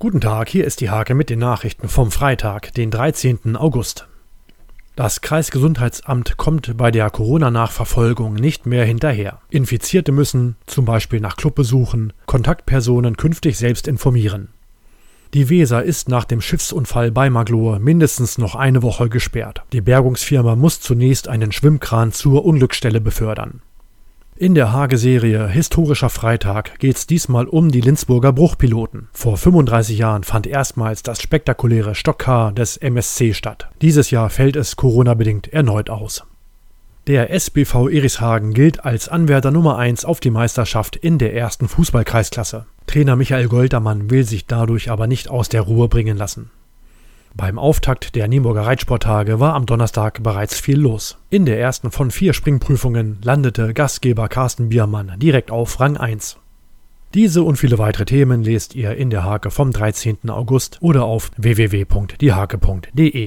Guten Tag, hier ist die Hake mit den Nachrichten vom Freitag, den 13. August. Das Kreisgesundheitsamt kommt bei der Corona-Nachverfolgung nicht mehr hinterher. Infizierte müssen, zum Beispiel nach Clubbesuchen, Kontaktpersonen künftig selbst informieren. Die Weser ist nach dem Schiffsunfall bei Maglohe mindestens noch eine Woche gesperrt. Die Bergungsfirma muss zunächst einen Schwimmkran zur Unglücksstelle befördern. In der Hage-Serie Historischer Freitag geht's diesmal um die Linzburger Bruchpiloten. Vor 35 Jahren fand erstmals das spektakuläre Stockcar des MSC statt. Dieses Jahr fällt es Corona-bedingt erneut aus. Der SBV Erishagen gilt als Anwärter Nummer 1 auf die Meisterschaft in der ersten Fußballkreisklasse. Trainer Michael Goltermann will sich dadurch aber nicht aus der Ruhe bringen lassen. Beim Auftakt der Nienburger Reitsporttage war am Donnerstag bereits viel los. In der ersten von vier Springprüfungen landete Gastgeber Carsten Biermann direkt auf Rang 1. Diese und viele weitere Themen lest ihr in der Hake vom 13. August oder auf www.diehake.de.